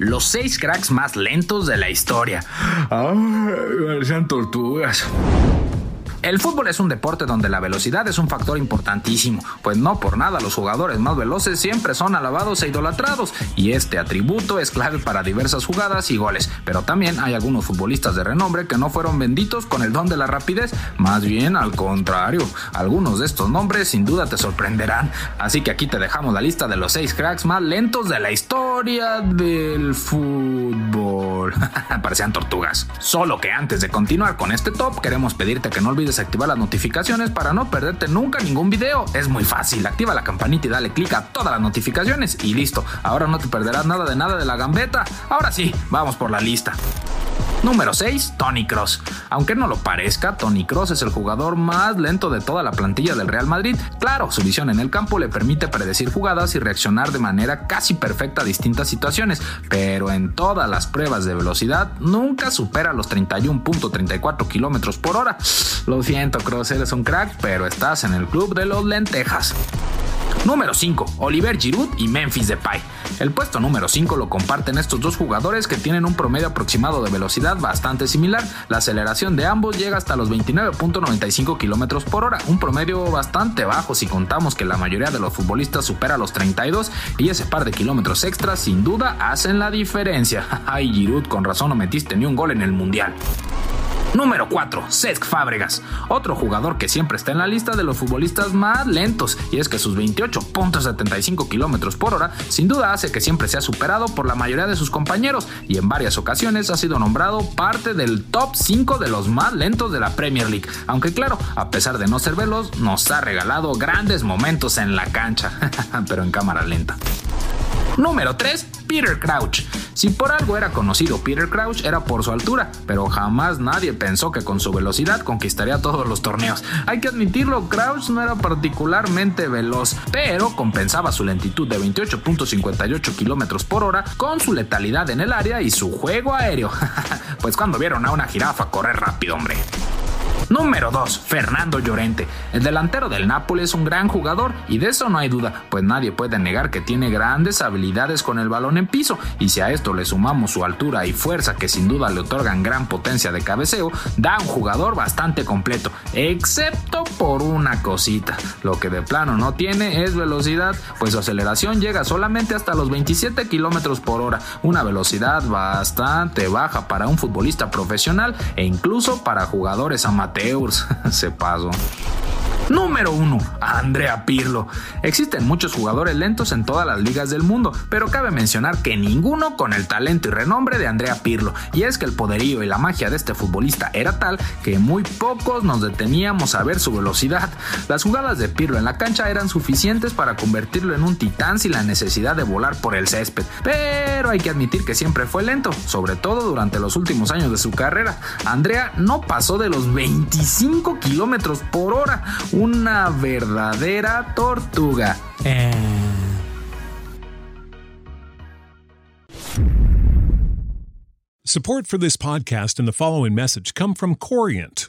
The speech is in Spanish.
Los seis cracks más lentos de la historia. Ay, parecían tortugas. El fútbol es un deporte donde la velocidad es un factor importantísimo, pues no por nada los jugadores más veloces siempre son alabados e idolatrados, y este atributo es clave para diversas jugadas y goles, pero también hay algunos futbolistas de renombre que no fueron benditos con el don de la rapidez, más bien al contrario, algunos de estos nombres sin duda te sorprenderán, así que aquí te dejamos la lista de los 6 cracks más lentos de la historia del fútbol. Parecían tortugas. Solo que antes de continuar con este top, queremos pedirte que no olvides activar las notificaciones para no perderte nunca ningún video. Es muy fácil, activa la campanita y dale click a todas las notificaciones y listo. Ahora no te perderás nada de nada de la gambeta. Ahora sí, vamos por la lista. Número 6, Tony Cross. Aunque no lo parezca, Tony Cross es el jugador más lento de toda la plantilla del Real Madrid. Claro, su visión en el campo le permite predecir jugadas y reaccionar de manera casi perfecta a distintas situaciones, pero en todas las pruebas de velocidad nunca supera los 31.34 kilómetros por hora. Lo siento, Cross, eres un crack, pero estás en el club de los lentejas. Número 5. Oliver Giroud y Memphis Depay. El puesto número 5 lo comparten estos dos jugadores que tienen un promedio aproximado de velocidad bastante similar. La aceleración de ambos llega hasta los 29.95 km por hora, un promedio bastante bajo si contamos que la mayoría de los futbolistas supera los 32 y ese par de kilómetros extras sin duda hacen la diferencia. Ay Giroud, con razón no metiste ni un gol en el mundial. Número 4. Cesc Fábregas, otro jugador que siempre está en la lista de los futbolistas más lentos, y es que sus 28.75 km por hora sin duda hace que siempre sea superado por la mayoría de sus compañeros, y en varias ocasiones ha sido nombrado parte del top 5 de los más lentos de la Premier League, aunque claro, a pesar de no ser veloz, nos ha regalado grandes momentos en la cancha, pero en cámara lenta. Número 3. Peter Crouch. Si por algo era conocido Peter Crouch era por su altura, pero jamás nadie pensó que con su velocidad conquistaría todos los torneos. Hay que admitirlo, Crouch no era particularmente veloz, pero compensaba su lentitud de 28.58 km por hora con su letalidad en el área y su juego aéreo. pues cuando vieron a una jirafa correr rápido, hombre. Número 2. Fernando Llorente. El delantero del Nápoles es un gran jugador y de eso no hay duda, pues nadie puede negar que tiene grandes habilidades con el balón en piso y si a esto le sumamos su altura y fuerza que sin duda le otorgan gran potencia de cabeceo, da un jugador bastante completo, excepto por una cosita. Lo que de plano no tiene es velocidad, pues su aceleración llega solamente hasta los 27 km por hora, una velocidad bastante baja para un futbolista profesional e incluso para jugadores amateurs se pasó. Número 1. Andrea Pirlo. Existen muchos jugadores lentos en todas las ligas del mundo, pero cabe mencionar que ninguno con el talento y renombre de Andrea Pirlo. Y es que el poderío y la magia de este futbolista era tal que muy pocos nos deteníamos a ver su velocidad. Las jugadas de Pirlo en la cancha eran suficientes para convertirlo en un titán sin la necesidad de volar por el césped. Pero hay que admitir que siempre fue lento, sobre todo durante los últimos años de su carrera. Andrea no pasó de los 25 kilómetros por hora una verdadera tortuga. Eh. Support for this podcast and the following message come from Corient